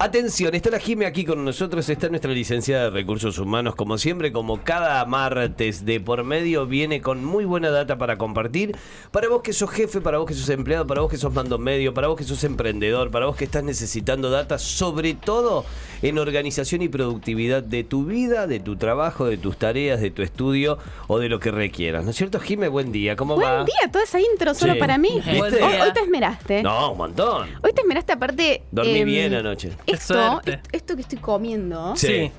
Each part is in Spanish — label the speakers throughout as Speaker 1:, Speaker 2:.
Speaker 1: Atención, está la Jime aquí con nosotros, está nuestra licenciada de Recursos Humanos, como siempre, como cada martes de por medio, viene con muy buena data para compartir. Para vos que sos jefe, para vos que sos empleado, para vos que sos mando medio, para vos que sos emprendedor, para vos que estás necesitando data, sobre todo en organización y productividad de tu vida, de tu trabajo, de tus tareas, de tu estudio o de lo que requieras. ¿No es cierto, Jime? Buen día, ¿cómo va?
Speaker 2: Buen día, toda esa intro solo
Speaker 1: Sí.
Speaker 2: para mí. Hoy te esmeraste.
Speaker 1: No, un montón.
Speaker 2: Hoy te esmeraste aparte.
Speaker 1: Dormí
Speaker 2: em,
Speaker 1: bien anoche.
Speaker 2: Esto, esto que estoy comiendo.
Speaker 1: Sí.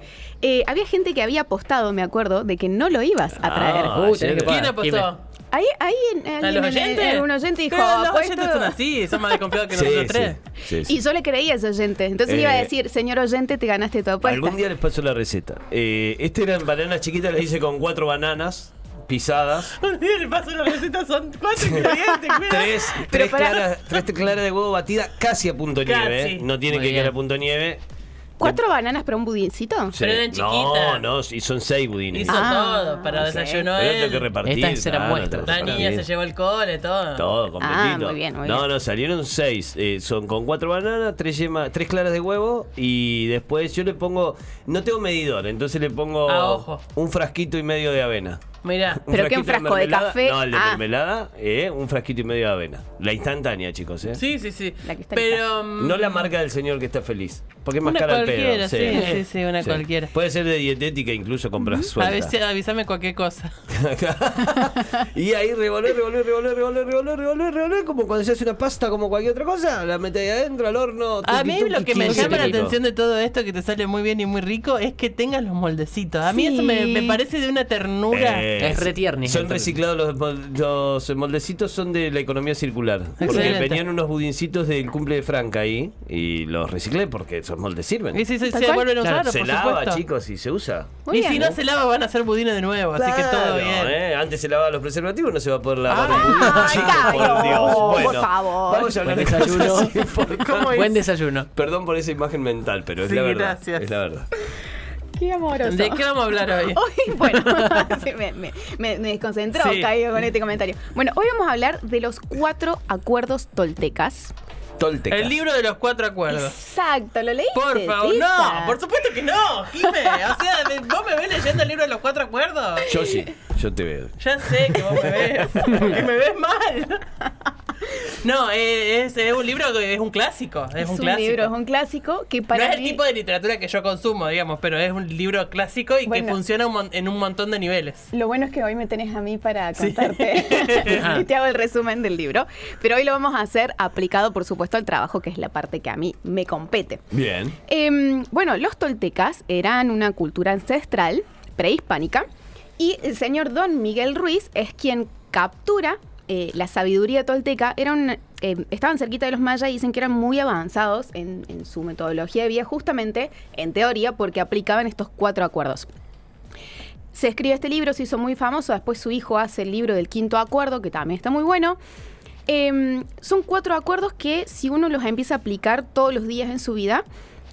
Speaker 2: eh, había gente que había apostado, me acuerdo, de que no lo ibas a traer.
Speaker 1: Ah,
Speaker 3: que
Speaker 4: ¿Quién apostó?
Speaker 2: Ahí, ahí en,
Speaker 4: ¿A los
Speaker 2: en-
Speaker 4: oyentes?
Speaker 2: en- un oyente dijo,
Speaker 4: Pero los
Speaker 2: "Apuesto".
Speaker 4: oyentes son así, son más desconfiados que
Speaker 1: Sí,
Speaker 4: nosotros
Speaker 1: sí,
Speaker 4: tres.
Speaker 1: sí, sí.
Speaker 2: Y yo le creía a ese oyente. Entonces
Speaker 1: Eh,
Speaker 2: iba a decir, señor oyente, te ganaste tu apuesta.
Speaker 1: Algún día les paso la receta. Eh, este eran bananas chiquitas, las hice con cuatro bananas pisadas.
Speaker 4: Le paso la receta, son cuatro ingredientes.
Speaker 1: Tres,
Speaker 2: Pero
Speaker 1: claras, tres claras de huevo batida casi a punto
Speaker 4: Casi.
Speaker 1: nieve. ¿eh? No tiene
Speaker 3: Muy
Speaker 1: que quedar
Speaker 3: bien.
Speaker 1: a punto nieve.
Speaker 2: ¿Cuatro bananas para un budincito?
Speaker 4: Pero eran
Speaker 1: No,
Speaker 4: chiquitas.
Speaker 1: no, y son seis budines.
Speaker 4: Hizo
Speaker 2: Ah,
Speaker 4: todo para
Speaker 2: sí.
Speaker 4: desayuno
Speaker 1: Pero tengo que
Speaker 4: él.
Speaker 1: repartir.
Speaker 3: Estas eran muestras.
Speaker 4: La niña se llevó el cole, todo.
Speaker 1: Todo, completito.
Speaker 2: Ah, muy bien, muy
Speaker 1: no,
Speaker 2: bien.
Speaker 1: no, salieron seis. Eh, son con cuatro bananas, tres yemas, tres claras de huevo y después yo le pongo, no tengo medidor, entonces le pongo
Speaker 4: Ah, ojo.
Speaker 1: un frasquito y medio de avena.
Speaker 4: Mirá.
Speaker 2: ¿Pero qué, un frasco de café?
Speaker 1: No, el de
Speaker 2: Ah.
Speaker 1: mermelada, eh, un frasquito y medio de avena. La instantánea, chicos, ¿eh?
Speaker 4: Sí, sí, sí.
Speaker 2: La que está
Speaker 4: Pero. mm,
Speaker 1: No la marca del señor que está feliz. Porque es más
Speaker 4: Una
Speaker 1: cara el pedo.
Speaker 4: cualquiera, sí, sí, sí, una cualquiera.
Speaker 1: Puede ser de dietética, incluso compras suelta.
Speaker 4: avise- avísame cualquier cosa.
Speaker 1: y ahí revolver, revolver, revolver, revolver, revolver, revolver, revolver, como cuando se hace una pasta, como cualquier otra cosa, la metes ahí adentro al horno.
Speaker 4: A mí lo que me
Speaker 1: 15
Speaker 4: llama la atención de todo esto, que te sale muy bien y muy rico, es que tengas los moldecitos. A mí
Speaker 2: Sí.
Speaker 4: eso me, me parece de una ternura.
Speaker 1: Eh,
Speaker 3: Es re tierni.
Speaker 1: Son reciclados los, los moldecitos, son de la economía circular. Porque
Speaker 4: Excelente.
Speaker 1: venían unos budincitos del cumple de Franca ahí y los reciclé porque esos moldes sirven.
Speaker 4: Y si se, se vuelven a usar,
Speaker 1: Claro, se
Speaker 4: por
Speaker 1: lava,
Speaker 4: supuesto.
Speaker 1: chicos, y se usa.
Speaker 2: Muy
Speaker 4: y
Speaker 2: bien.
Speaker 4: si no se lava, van a hacer budines de nuevo, así que todo
Speaker 1: Claro,
Speaker 4: bien.
Speaker 1: ¿eh? Antes se lavaba los preservativos, no se va a poder lavar budín,
Speaker 2: ay,
Speaker 1: chicos, por Dios.
Speaker 2: por
Speaker 1: Bueno,
Speaker 2: favor.
Speaker 1: Vamos a hablar
Speaker 3: Buen desayuno.
Speaker 1: por-
Speaker 4: ¿Cómo es?
Speaker 3: Buen desayuno.
Speaker 1: Perdón por esa imagen mental, pero es
Speaker 4: Sí,
Speaker 1: la verdad.
Speaker 4: gracias.
Speaker 1: Es la verdad.
Speaker 2: Qué amoroso.
Speaker 4: ¿De qué vamos a hablar hoy?
Speaker 2: Hoy, bueno, sí, me, me, me- desconcentró
Speaker 4: Sí.
Speaker 2: Caio, con este comentario. Bueno, hoy vamos a hablar de los cuatro acuerdos toltecas.
Speaker 1: Tolteca.
Speaker 4: El libro de los cuatro acuerdos.
Speaker 2: Exacto, ¿lo leíste?
Speaker 4: Por favor, no, por supuesto que no, Jime. O sea, me- vos me ves leyendo el libro de los cuatro acuerdos.
Speaker 1: Yo sí, yo te veo.
Speaker 4: Ya sé que vos me ves, que me ves mal. No, es, es un libro que es un clásico. Es,
Speaker 2: Es
Speaker 4: un,
Speaker 2: un
Speaker 4: clásico.
Speaker 2: libro, es un clásico que
Speaker 4: no
Speaker 2: para
Speaker 4: es el tipo de literatura que yo consumo, digamos, pero es un libro clásico y
Speaker 2: Bueno.
Speaker 4: que funciona un en un montón de niveles.
Speaker 2: Lo bueno es que hoy me tenés a mí para
Speaker 4: Sí.
Speaker 2: contarte y te hago el resumen del libro. Pero hoy lo vamos a hacer aplicado, por supuesto, al trabajo, que es la parte que a mí me compete.
Speaker 1: Bien.
Speaker 2: Em, bueno, los toltecas eran una cultura ancestral prehispánica y el señor Don Miguel Ruiz es quien captura eh, la sabiduría tolteca. Eran, eh, estaban cerquita de los mayas y dicen que eran muy avanzados en, su metodología de vida, justamente en teoría, porque aplicaban estos cuatro acuerdos. Se escribe este libro, se hizo muy famoso, después su hijo hace el libro del quinto acuerdo, que también está muy bueno. Em, son cuatro acuerdos que si uno los empieza a aplicar todos los días en su vida,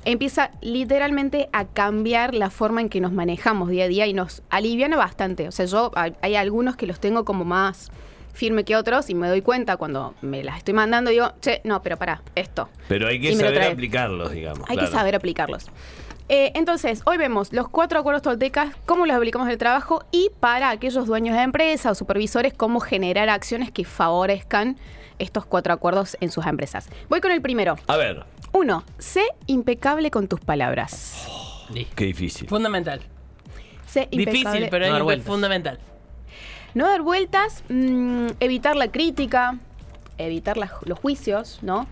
Speaker 2: empieza literalmente a cambiar la forma en que nos manejamos día a día y nos aliviana bastante. O sea, yo hay algunos que los tengo como más firme que otros y me doy cuenta cuando me las estoy mandando digo, che, no, pero pará, esto.
Speaker 1: Pero hay que saber aplicarlos, digamos.
Speaker 2: Hay
Speaker 1: claro.
Speaker 2: que saber aplicarlos. Eh, entonces, hoy vemos los cuatro acuerdos toltecas, cómo los aplicamos en el trabajo y para aquellos dueños de empresa o supervisores, cómo generar acciones que favorezcan estos cuatro acuerdos en sus empresas. Voy con el primero.
Speaker 1: A ver,
Speaker 2: Uno, sé impecable con tus palabras.
Speaker 1: qué difícil.
Speaker 4: Fundamental.
Speaker 2: Sé
Speaker 4: Difícil,
Speaker 2: impecable.
Speaker 4: pero
Speaker 3: No
Speaker 4: es fundamental.
Speaker 2: No dar vueltas, mm, evitar la crítica, evitar los juicios, ¿no?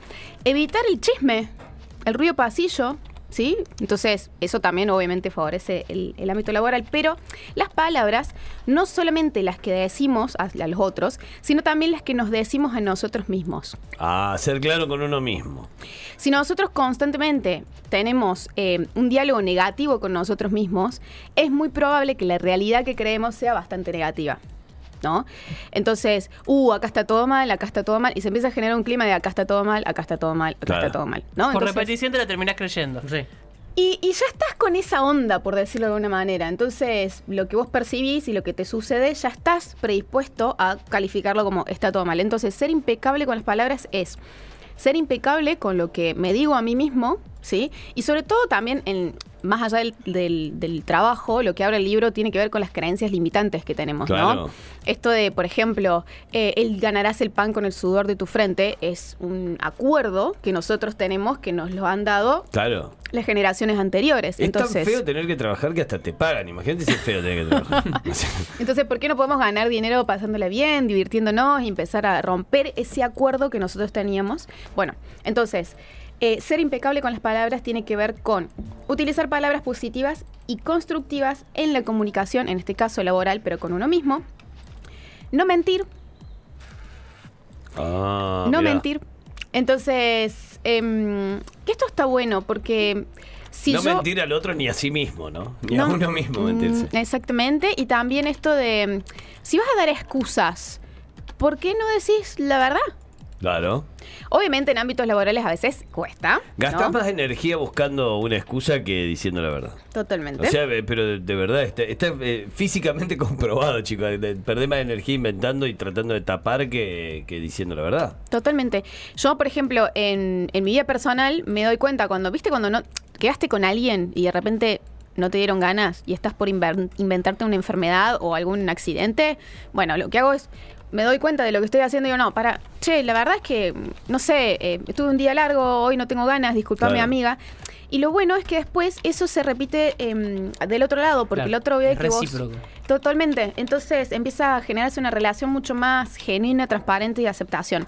Speaker 2: Evitar el chisme, el ruido pasillo, ¿sí? Entonces, eso también obviamente favorece el, el ámbito laboral, pero las palabras, no solamente las que decimos a, a los otros, sino también las que nos decimos a nosotros mismos.
Speaker 1: Ah, ser claro con uno mismo.
Speaker 2: Si nosotros constantemente tenemos eh, un diálogo negativo con nosotros mismos, es muy probable que la realidad que creemos sea bastante negativa. ¿No? Entonces, uh, acá está todo mal, acá está todo mal, y se empieza a generar un clima de acá está todo mal, acá está todo mal, acá
Speaker 1: Claro.
Speaker 2: está todo mal. ¿no?
Speaker 4: Por
Speaker 2: Entonces,
Speaker 4: repetición te la terminás creyendo.
Speaker 3: Sí.
Speaker 2: Y, y ya estás con esa onda, por decirlo de alguna manera. Entonces, lo que vos percibís y lo que te sucede, ya estás predispuesto a calificarlo como está todo mal. Entonces, ser impecable con las palabras es ser impecable con lo que me digo a mí mismo, ¿sí? Y sobre todo también, en, más allá del, del- del trabajo, lo que abre el libro tiene que ver con las creencias limitantes que tenemos,
Speaker 1: Claro.
Speaker 2: ¿no? Esto de, por ejemplo, eh, el ganarás el pan con el sudor de tu frente es un acuerdo que nosotros tenemos que nos lo han dado
Speaker 1: Claro.
Speaker 2: las generaciones anteriores.
Speaker 1: Es
Speaker 2: entonces,
Speaker 1: tan feo tener que trabajar que hasta te pagan. Imagínate si es feo tener que trabajar.
Speaker 2: Entonces, ¿por qué no podemos ganar dinero pasándola bien, divirtiéndonos y empezar a romper ese acuerdo que nosotros teníamos? Bueno, entonces, eh, ser impecable con las palabras tiene que ver con utilizar palabras positivas y constructivas en la comunicación, en este caso laboral, pero con uno mismo. No mentir,
Speaker 1: ah,
Speaker 2: no
Speaker 1: mirá.
Speaker 2: mentir. Entonces, em, que esto está bueno porque si
Speaker 1: no
Speaker 2: yo...
Speaker 1: mentir al otro ni a sí mismo, ¿no? Ni
Speaker 2: No,
Speaker 1: a uno mismo
Speaker 2: mm,
Speaker 1: mentirse.
Speaker 2: Exactamente. Y también esto de, mm, si vas a dar excusas, ¿por qué no decís la verdad?
Speaker 1: Claro.
Speaker 2: Obviamente en ámbitos laborales a veces cuesta.
Speaker 1: Gastás
Speaker 2: ¿no?
Speaker 1: más energía buscando una excusa que diciendo la verdad.
Speaker 2: Totalmente.
Speaker 1: O sea, eh, pero de, de verdad, está, está, eh, físicamente comprobado, chicos. de- Perdés más energía inventando y tratando de tapar que, que diciendo la verdad.
Speaker 2: Totalmente. Yo, por ejemplo, en, en mi vida personal me doy cuenta cuando, viste, cuando no quedaste con alguien y de repente no te dieron ganas y estás por inventarte una enfermedad o algún accidente, bueno, lo que hago es me doy cuenta de lo que estoy haciendo y digo, no, para, che, la verdad es que, no sé, eh, estuve un día largo, hoy no tengo ganas, disculpame
Speaker 1: Claro.
Speaker 2: amiga. Y lo bueno es que después eso se repite em, del otro lado, porque
Speaker 3: Claro,
Speaker 2: el otro ve que vos... Totalmente. Entonces empieza a generarse una relación mucho más genuina, transparente y de aceptación.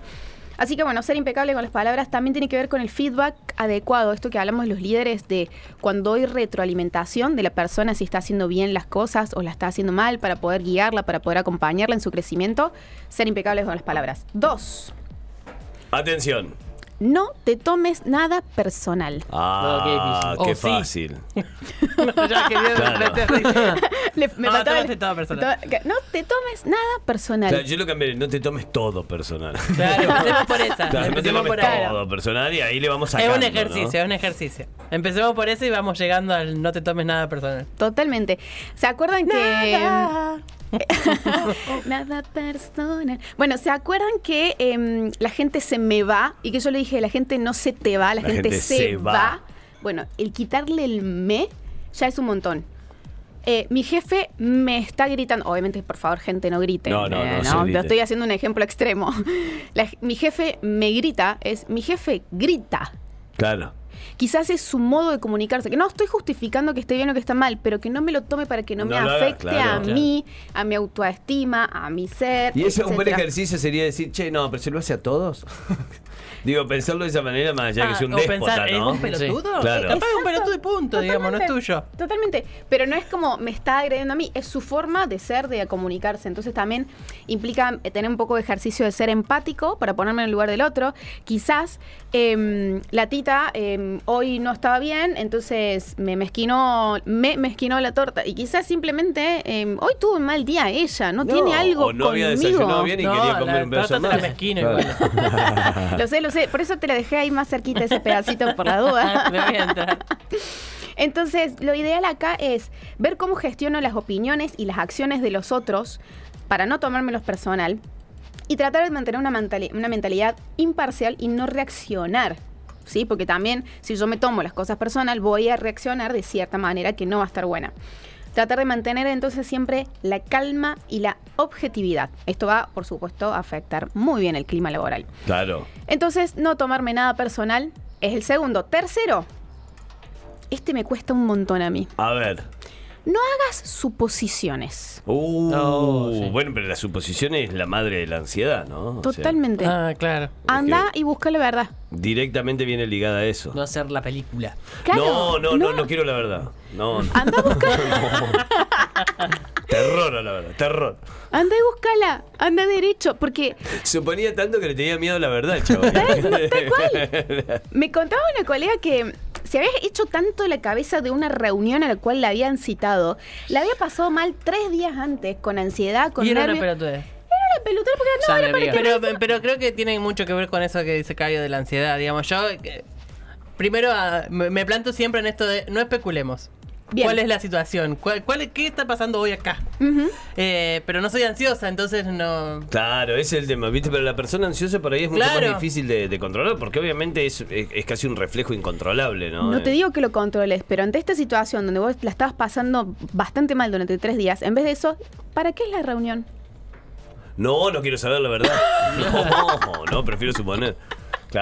Speaker 2: Así que bueno, ser impecable con las palabras también tiene que ver con el feedback adecuado. Esto que hablamos de los líderes de cuando hay retroalimentación de la persona si está haciendo bien las cosas o la está haciendo mal para poder guiarla, para poder acompañarla en su crecimiento. Ser impecables con las palabras. Dos,
Speaker 1: Atención.
Speaker 2: no te tomes nada personal.
Speaker 1: Ah,
Speaker 3: qué
Speaker 1: qué,
Speaker 3: difícil.
Speaker 4: Oh,
Speaker 1: fácil.
Speaker 4: ya quería
Speaker 1: Claro.
Speaker 2: Le- me
Speaker 4: No,
Speaker 2: faltaba
Speaker 4: tómate
Speaker 2: el-
Speaker 4: todo personal.
Speaker 2: to- que No te tomes nada personal.
Speaker 1: Claro, yo lo cambié, no te tomes todo personal.
Speaker 4: Claro, empecemos por esa.
Speaker 1: Claro, no te
Speaker 4: empecemos
Speaker 1: tomes
Speaker 4: por ahí.
Speaker 1: todo personal y ahí le vamos a
Speaker 4: Es un ejercicio, es un ejercicio. Empecemos por eso y vamos llegando al no te tomes nada personal.
Speaker 2: Totalmente. ¿Se acuerdan que... Nada personal. Bueno, ¿se acuerdan que em, la gente se me va? Y que yo le dije, la gente no se te va, la,
Speaker 1: La
Speaker 2: gente,
Speaker 1: gente
Speaker 2: se,
Speaker 1: se
Speaker 2: va.
Speaker 1: va.
Speaker 2: Bueno, el quitarle el me ya es un montón. Eh, mi jefe me está gritando. Obviamente, por favor, gente, no grite.
Speaker 1: No, no,
Speaker 2: Eh,
Speaker 1: no.
Speaker 2: Yo estoy haciendo un ejemplo extremo. La- mi jefe me grita, es mi jefe grita.
Speaker 1: Claro.
Speaker 2: Quizás es su modo de comunicarse. Que no estoy justificando que esté bien o que está mal, pero que no me lo tome para que no,
Speaker 1: No
Speaker 2: me afecte
Speaker 1: claro,
Speaker 2: a
Speaker 1: claro.
Speaker 2: mí, a mi autoestima, a mi ser.
Speaker 1: Y ese un buen ejercicio sería decir, che, no, pero se lo hace a todos. Digo, pensarlo de esa manera, más allá de que
Speaker 4: Ah,
Speaker 1: es un
Speaker 4: o
Speaker 1: déspota,
Speaker 4: pensar, ¿es
Speaker 1: ¿no?
Speaker 4: un pelotudo?
Speaker 1: Sí, claro.
Speaker 4: Capaz es un pelotudo y punto, digamos, no es tuyo.
Speaker 2: Totalmente. Pero no es como me está agrediendo a mí, es su forma de ser, de comunicarse. Entonces también implica eh, tener un poco de ejercicio de ser empático para ponerme en el lugar del otro. Quizás em, la tita em, hoy no estaba bien, entonces me mezquinó, me mezquinó la torta. Y quizás simplemente em, hoy tuvo un mal día ella, no, tiene algo
Speaker 1: O no había desayunado bien y
Speaker 4: No,
Speaker 1: quería
Speaker 4: la
Speaker 1: comer un pedazo
Speaker 4: la
Speaker 1: más.
Speaker 4: mezquino
Speaker 1: Claro.
Speaker 2: Lo sé, lo sé. Por eso te la dejé ahí más cerquita ese pedacito por la duda.
Speaker 4: Me voy a entrar.
Speaker 2: Entonces, lo ideal acá es ver cómo gestiono las opiniones y las acciones de los otros para no tomármelos personal y tratar de mantener una, mentali- una mentalidad imparcial y no reaccionar. ¿Sí? Porque también, si yo me tomo las cosas personal, voy a reaccionar de cierta manera que no va a estar buena. Tratar de mantener entonces siempre la calma y la objetividad. Esto va, por supuesto, a afectar muy bien el clima laboral.
Speaker 1: Claro.
Speaker 2: Entonces, no tomarme nada personal es el segundo. Tercero, este me cuesta un montón a mí.
Speaker 1: A ver.
Speaker 2: No hagas suposiciones.
Speaker 1: Uh,
Speaker 3: No, sí.
Speaker 1: Bueno, pero la suposición es la madre de la ansiedad, ¿no? O sea,
Speaker 2: Totalmente.
Speaker 4: Ah, claro.
Speaker 2: Anda y busca la verdad.
Speaker 1: directamente viene ligada a eso.
Speaker 3: No hacer la película.
Speaker 2: Claro,
Speaker 1: no, no, no, no quiero la verdad. No, no.
Speaker 2: Anda a buscar,
Speaker 1: terror a la verdad, terror.
Speaker 2: anda y búscala, anda derecho, porque
Speaker 1: Suponía tanto que le tenía miedo a la verdad, chaval.
Speaker 2: tal cual. Me contaba una colega que se había hecho tanto la cabeza de una reunión a la cual la habían citado, la había pasado mal tres días antes, con ansiedad, con
Speaker 4: Y era una
Speaker 2: porque no, era para que
Speaker 4: Pero, pero creo que tiene mucho que ver con eso que dice Caio de la ansiedad. Digamos, yo. eh, primero ah, me, me planto siempre en esto de no especulemos.
Speaker 2: Bien.
Speaker 4: ¿Cuál es la situación? ¿Cuál, cuál es- ¿Qué está pasando hoy acá? Eh, pero no soy ansiosa, entonces no...
Speaker 1: Claro, ese es el tema, ¿viste? Pero la persona ansiosa por ahí es mucho
Speaker 4: Claro.
Speaker 1: más difícil de, de controlar porque obviamente es, es, es casi un reflejo incontrolable, ¿no?
Speaker 2: No te
Speaker 1: Eh,
Speaker 2: digo que lo controles, pero ante esta situación donde vos la estabas pasando bastante mal durante tres días, en vez de eso, ¿para qué es la reunión?
Speaker 1: No, no quiero saber la verdad. No, no, prefiero suponer.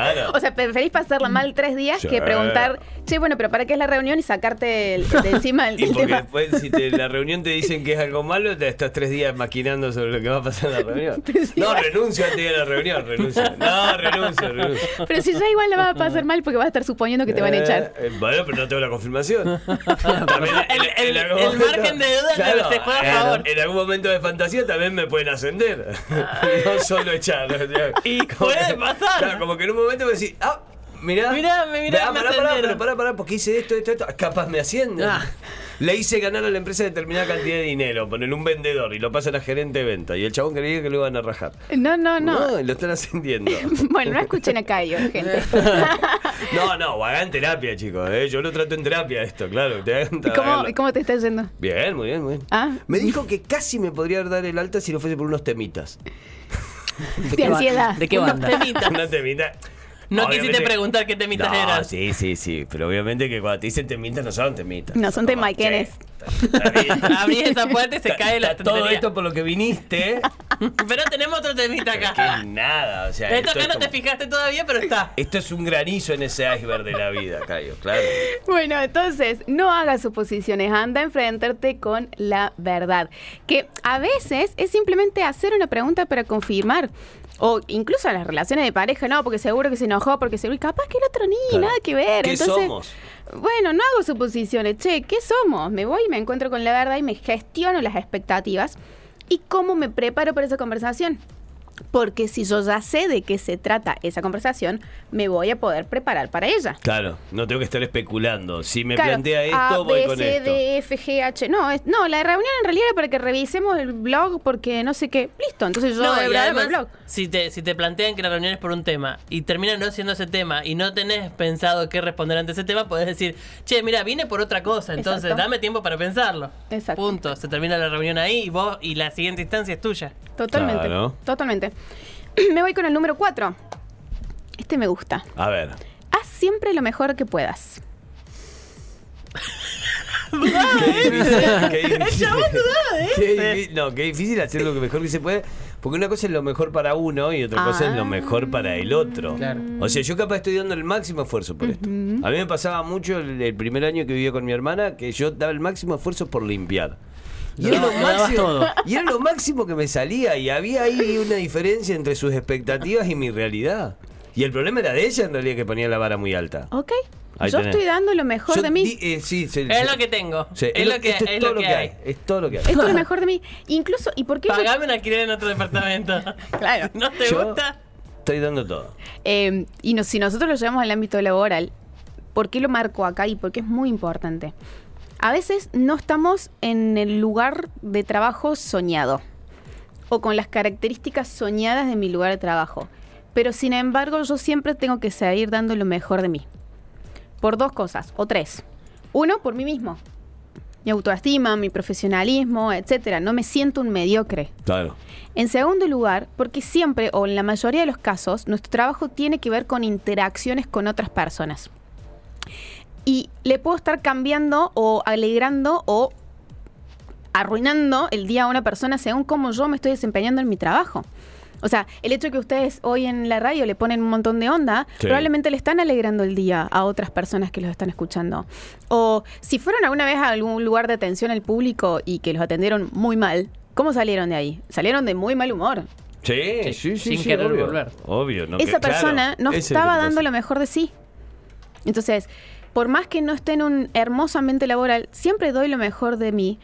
Speaker 1: Claro.
Speaker 2: O sea, preferís pasarla mal tres días
Speaker 1: Sí.
Speaker 2: que preguntar, che, bueno, pero ¿para qué es la reunión? Y sacarte el- de encima el,
Speaker 1: Y
Speaker 2: el
Speaker 1: porque
Speaker 2: tema.
Speaker 1: después, si te, la reunión te dicen que es algo malo, te estás tres días maquinando sobre lo que va a pasar en la reunión. No, renuncio antes de ir a la reunión, renuncio. No, renuncio, renuncio.
Speaker 2: Pero si ya igual la vas a pasar mal porque vas a estar suponiendo que te van a echar.
Speaker 1: Eh, eh, bueno, pero no tengo la confirmación. También
Speaker 4: El- margen de duda te- te juega a
Speaker 1: en-
Speaker 4: favor.
Speaker 1: En algún momento de fantasía también me pueden ascender. no solo echar. o sea,
Speaker 4: Y
Speaker 1: como
Speaker 4: puede pasar.
Speaker 1: Claro, como que en un momento me decís, ah, mirá.
Speaker 4: Mirá, me- mirá,
Speaker 1: Ah,
Speaker 4: me
Speaker 1: pará, pará, pero pará, pará, porque hice esto, esto, esto. Capaz me ascienden.
Speaker 4: Ah.
Speaker 1: Le hice ganar a la empresa determinada cantidad de dinero, ponerle un vendedor y lo pasan a gerente de venta. Y el chabón creía que lo iban a rajar.
Speaker 2: No, no, no.
Speaker 1: y lo están ascendiendo.
Speaker 2: Bueno, no escuchen acá yo, gente.
Speaker 1: No, no, hagan terapia, chicos. ¿eh? Yo lo trato en terapia esto, claro. Te
Speaker 2: ¿Y ¿Cómo. ¿Cómo te está yendo?
Speaker 1: Bien, muy bien, muy bien.
Speaker 2: Ah.
Speaker 1: Me dijo que casi me podría dar el alta si no fuese por unos temitas.
Speaker 2: De ansiedad.
Speaker 3: ¿De qué
Speaker 4: Unos
Speaker 3: banda?
Speaker 4: temitas.
Speaker 1: Una temita.
Speaker 4: No
Speaker 1: Obviamente-
Speaker 4: quisiste preguntar qué temitas
Speaker 1: no,
Speaker 4: eran.
Speaker 1: Sí, sí, sí. Pero obviamente que cuando te dicen temitas no son temitas.
Speaker 2: No, son temaiquenes.
Speaker 4: Abrís esa puerta y se cae la
Speaker 1: Todo esto por lo que viniste.
Speaker 4: Pero tenemos otro temita acá.
Speaker 1: que nada, o sea.
Speaker 4: Esto acá
Speaker 1: es
Speaker 4: no te fijaste todavía, pero está.
Speaker 1: Esto es un granizo en ese iceberg de la vida, Cayo, claro.
Speaker 2: Bueno, entonces, no hagas suposiciones, anda a enfrentarte con la verdad. Que a veces es simplemente hacer una pregunta para confirmar. O incluso en las relaciones de pareja, no, porque seguro que se enojó, porque seguro. Capaz que el otro ni,
Speaker 1: Claro.
Speaker 2: nada que ver.
Speaker 1: ¿Qué
Speaker 2: Entonces,
Speaker 1: somos?
Speaker 2: Bueno, no hago suposiciones. Che, ¿qué somos? Me voy y me encuentro con la verdad y me gestiono las expectativas. ¿Y cómo me preparo para esa conversación? Porque si yo ya sé de qué se trata esa conversación, me voy a poder preparar para ella.
Speaker 1: Claro, no tengo que estar especulando. Si me
Speaker 2: Claro,
Speaker 1: plantea esto,
Speaker 2: A,
Speaker 1: voy
Speaker 2: B,
Speaker 1: con
Speaker 2: C,
Speaker 1: esto.
Speaker 2: D, F, G, H. No, es- no, la reunión en realidad era para que revisemos el blog porque no sé qué. Listo, entonces yo
Speaker 4: No,
Speaker 2: voy a
Speaker 4: además,
Speaker 2: el blog.
Speaker 4: si te, si te plantean que la reunión es por un tema y termina no siendo ese tema y no tenés pensado qué responder ante ese tema, podés decir, che, mira, vine por otra cosa, entonces
Speaker 2: Exacto.
Speaker 4: dame tiempo para pensarlo.
Speaker 2: Exacto.
Speaker 4: Punto. Se termina la reunión ahí y vos y la siguiente instancia es tuya.
Speaker 2: Totalmente.
Speaker 1: Claro.
Speaker 2: Totalmente. me voy con el número 4. Este me gusta.
Speaker 1: A ver.
Speaker 2: Haz siempre lo mejor que puedas.
Speaker 1: Qué difícil. Qué difícil. Qué difí- No, qué difícil hacer lo mejor que se puede. Porque una cosa es lo mejor para uno y otra cosa es lo
Speaker 2: Ah.
Speaker 1: mejor para el otro.
Speaker 4: Claro.
Speaker 1: O sea, yo capaz estoy dando el máximo esfuerzo por esto. A mí me pasaba mucho el, el primer año que vivía con mi hermana que yo daba el máximo esfuerzo por limpiar. Y era,
Speaker 3: Lo-
Speaker 1: máximo,
Speaker 3: todo.
Speaker 1: y era lo máximo que me salía y había ahí una diferencia entre sus expectativas y mi realidad. Y el problema era de ella en realidad que ponía la vara muy alta.
Speaker 2: ¿Ok?
Speaker 1: Ahí
Speaker 2: yo
Speaker 1: tenés.
Speaker 2: estoy dando lo mejor
Speaker 1: Yo
Speaker 2: de mí.
Speaker 1: di- eh, sí, sí,
Speaker 4: Es
Speaker 1: sí.
Speaker 4: lo que tengo.
Speaker 1: Sí,
Speaker 4: es lo que,
Speaker 1: esto es,
Speaker 4: es
Speaker 1: todo
Speaker 4: lo que
Speaker 1: hay. Es todo lo que hay.
Speaker 2: Esto es lo mejor de mí. Incluso, ¿y por qué? yo-
Speaker 4: Pagame un alquiler en otro departamento.
Speaker 2: Claro.
Speaker 4: ¿No te
Speaker 1: Yo
Speaker 4: gusta?
Speaker 1: Estoy dando todo.
Speaker 2: Eh, y no- si nosotros lo llevamos al ámbito laboral, ¿por qué lo marco acá y por qué es muy importante? A veces no estamos en el lugar de trabajo soñado o con las características soñadas de mi lugar de trabajo. Pero sin embargo, yo siempre tengo que seguir dando lo mejor de mí. Por dos cosas, o tres. Uno, por mí mismo. Mi autoestima, mi profesionalismo, etcétera. No me siento un mediocre.
Speaker 1: Claro.
Speaker 2: En segundo lugar, porque siempre o en la mayoría de los casos, nuestro trabajo tiene que ver con interacciones con otras personas. Y le puedo estar cambiando o alegrando o arruinando el día a una persona según cómo yo me estoy desempeñando en mi trabajo. O sea, el hecho de que ustedes hoy en la radio le ponen un montón de onda,
Speaker 1: Sí.
Speaker 2: probablemente le están alegrando el día a otras personas que los están escuchando. O si fueron alguna vez a algún lugar de atención al público y que los atendieron muy mal, ¿cómo salieron de ahí? Salieron de muy mal humor.
Speaker 1: Sí, sí, sí.
Speaker 3: sin
Speaker 1: sí,
Speaker 3: querer
Speaker 1: obvio.
Speaker 3: volver.
Speaker 1: Obvio. No,
Speaker 2: Esa
Speaker 1: que- claro,
Speaker 2: persona no estaba dando lo mejor de sí. Entonces, por más que no esté en un hermoso ambiente laboral, siempre doy lo mejor de mí,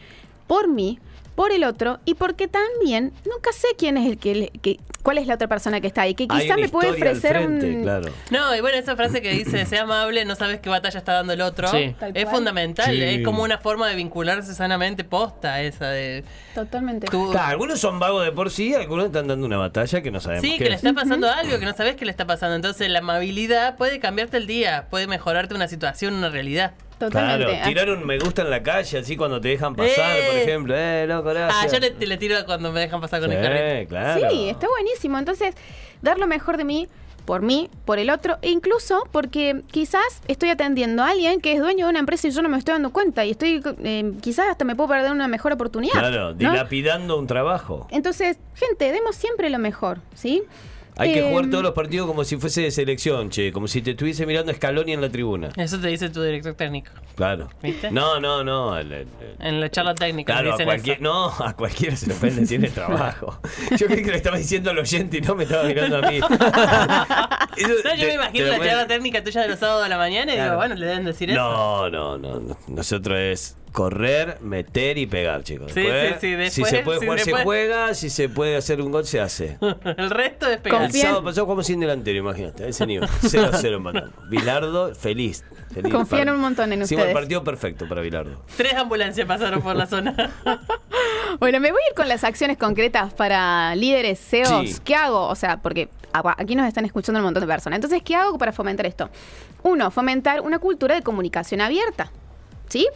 Speaker 2: por mí, por el otro y porque también nunca sé quién es el que, le- que- cuál es la otra persona que está ahí, que quizá me puede ofrecer
Speaker 1: frente,
Speaker 2: un
Speaker 1: claro.
Speaker 4: No, y bueno, esa frase que dice, sea amable, no sabes qué batalla está dando el otro,
Speaker 3: Sí.
Speaker 4: Es fundamental,
Speaker 1: Sí.
Speaker 4: es como una forma de vincularse sanamente posta esa de...
Speaker 2: totalmente.
Speaker 4: tú-
Speaker 1: Claro, algunos son vagos de por sí, algunos están dando una batalla que no sabemos
Speaker 4: Sí,
Speaker 1: qué
Speaker 4: que le
Speaker 1: es.
Speaker 4: está pasando algo, que no sabes qué le está pasando. Entonces la amabilidad puede cambiarte el día, puede mejorarte una situación, una realidad.
Speaker 2: Totalmente.
Speaker 1: Claro, tirar un me gusta en la calle, así cuando te dejan pasar,
Speaker 4: Eh.
Speaker 1: por ejemplo. Eh, loco,
Speaker 4: Ah, yo le, le tiro cuando me dejan pasar con el
Speaker 1: Sí,
Speaker 4: carrito.
Speaker 1: claro.
Speaker 2: Sí, está buenísimo. Entonces, dar lo mejor de mí por mí, por el otro, e incluso porque quizás estoy atendiendo a alguien que es dueño de una empresa y yo no me estoy dando cuenta y estoy, eh, quizás hasta me puedo perder una mejor oportunidad.
Speaker 1: Claro,
Speaker 2: ¿no?
Speaker 1: dilapidando un trabajo.
Speaker 2: Entonces, gente, demos siempre lo mejor, ¿sí?
Speaker 1: Hay que jugar todos los partidos como si fuese de selección, che, como si te estuviese mirando Scaloni en la tribuna.
Speaker 4: Eso te dice tu director técnico.
Speaker 1: Claro.
Speaker 4: ¿Viste?
Speaker 1: No, no, no. el- el- el-
Speaker 4: En la charla técnica
Speaker 1: Claro, a
Speaker 4: dicen
Speaker 1: cualquier,
Speaker 4: eso.
Speaker 1: no, a cualquiera se le ofende, tiene trabajo. Yo creí que le estaba diciendo al oyente y no me estaba mirando a mí. Eso
Speaker 4: No, yo me imagino la
Speaker 1: lo
Speaker 4: charla técnica tuya de los sábados de la mañana y
Speaker 1: Claro.
Speaker 4: digo, bueno, le deben decir eso.
Speaker 1: No, no, no. Nosotros es correr, meter y pegar, chicos.
Speaker 4: Sí,
Speaker 1: Después,
Speaker 4: sí, sí, después,
Speaker 1: si se puede
Speaker 4: sí,
Speaker 1: jugar, se juega. Si se puede hacer un gol, se hace.
Speaker 4: el resto es
Speaker 1: El
Speaker 4: pegar.
Speaker 2: Confía-
Speaker 1: sábado pasó como sin delantero, imagínate, ese nivel. 0-0 empatamos. Bilardo, feliz. feliz.
Speaker 2: Confían un montón en
Speaker 1: Hicimos el
Speaker 2: ustedes.
Speaker 1: partido perfecto para Bilardo.
Speaker 4: Tres ambulancias pasaron por la zona.
Speaker 2: Bueno, me voy a ir con las acciones concretas para líderes CEOs.
Speaker 1: Sí.
Speaker 2: ¿Qué hago? O sea, porque aquí nos están escuchando un montón de personas. Entonces, ¿qué hago para fomentar esto? Uno, fomentar una cultura de comunicación abierta. ¿Sí?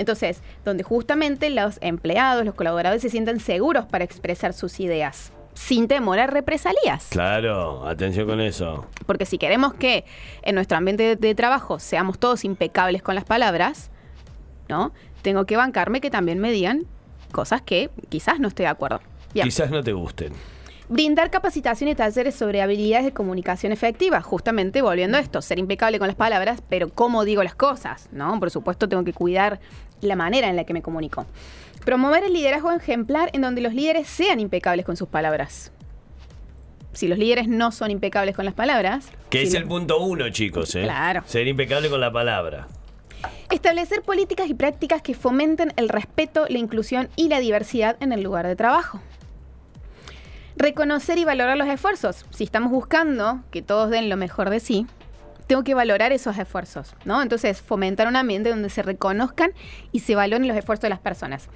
Speaker 2: Entonces, donde justamente los empleados, los colaboradores se sientan seguros para expresar sus ideas, sin temor a represalias.
Speaker 1: Claro, atención con eso.
Speaker 2: Porque si queremos que en nuestro ambiente de, de trabajo seamos todos impecables con las palabras, ¿no? Tengo que bancarme que también me digan cosas que quizás no estoy de acuerdo. Bien.
Speaker 1: Quizás no te gusten.
Speaker 2: Brindar capacitación y talleres sobre habilidades de comunicación efectiva, justamente volviendo a esto, ser impecable con las palabras, pero cómo digo las cosas, ¿no? Por supuesto tengo que cuidar la manera en la que me comunico. Promover el liderazgo ejemplar en donde los líderes sean impecables con sus palabras. Si los líderes no son impecables con las palabras,
Speaker 1: Que es el punto uno, chicos, ¿eh?
Speaker 2: Claro.
Speaker 1: Ser impecable con la palabra.
Speaker 2: Establecer políticas y prácticas que fomenten el respeto, la inclusión y la diversidad en el lugar de trabajo. Reconocer y valorar los esfuerzos. Si estamos buscando que todos den lo mejor de sí, tengo que valorar esos esfuerzos, ¿no? Entonces, fomentar un ambiente donde se reconozcan y se valoren los esfuerzos de las personas.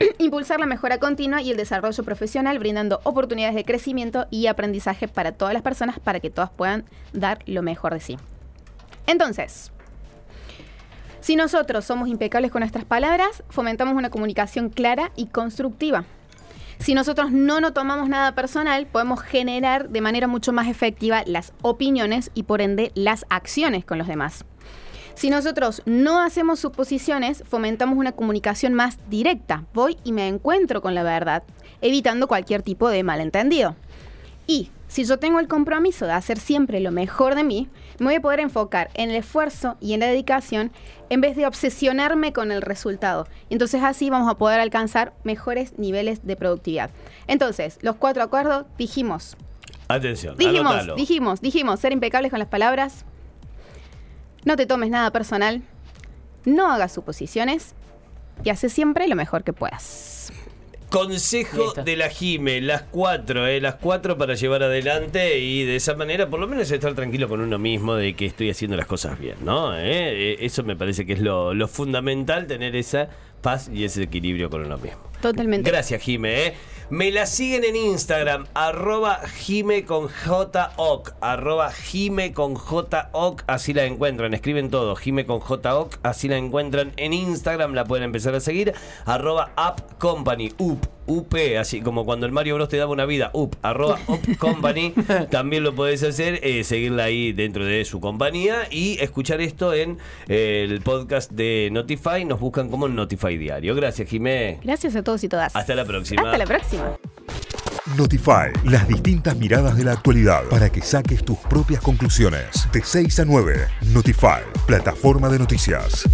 Speaker 2: Impulsar la mejora continua y el desarrollo profesional, brindando oportunidades de crecimiento y aprendizaje para todas las personas para que todas puedan dar lo mejor de sí. Entonces, si nosotros somos impecables con nuestras palabras, fomentamos una comunicación clara y constructiva. Si nosotros no nos tomamos nada personal, podemos generar de manera mucho más efectiva las opiniones y por ende las acciones con los demás. Si nosotros no hacemos suposiciones, fomentamos una comunicación más directa. Voy y me encuentro con la verdad, evitando cualquier tipo de malentendido. Y si yo tengo el compromiso de hacer siempre lo mejor de mí, me voy a poder enfocar en el esfuerzo y en la dedicación en vez de obsesionarme con el resultado. Y entonces así vamos a poder alcanzar mejores niveles de productividad. Entonces, los cuatro acuerdos dijimos,
Speaker 1: Atención,
Speaker 2: dijimos,
Speaker 1: anótalo.
Speaker 2: dijimos, dijimos, ser impecables con las palabras, no te tomes nada personal, no hagas suposiciones y hace siempre lo mejor que puedas.
Speaker 1: Consejo
Speaker 4: Listo.
Speaker 1: de la Jime, las cuatro, eh, las cuatro para llevar adelante y de esa manera por lo menos estar tranquilo con uno mismo de que estoy haciendo las cosas bien, ¿no? Eh, eh, eso me parece que es lo, lo fundamental, tener esa paz y ese equilibrio con uno mismo.
Speaker 2: Totalmente.
Speaker 1: Gracias, Jime. ¿eh? Me la siguen en Instagram, arroba Jime con arroba Jime con así la encuentran, escriben todo, Jime con así la encuentran en Instagram, la pueden empezar a seguir, arroba App Company, UP, UP, así como cuando el Mario Bros te daba una vida, UP, arroba UP Company, también lo podés hacer, eh, seguirla ahí dentro de su compañía y escuchar esto en eh, el podcast de Notify, nos buscan como Notify Diario. Gracias, Jime.
Speaker 2: Gracias a todos y todas.
Speaker 1: Hasta la próxima.
Speaker 2: Hasta la próxima.
Speaker 5: Notify, las distintas miradas de la actualidad para que saques tus propias conclusiones. De 6 a 9, Notify, plataforma de noticias.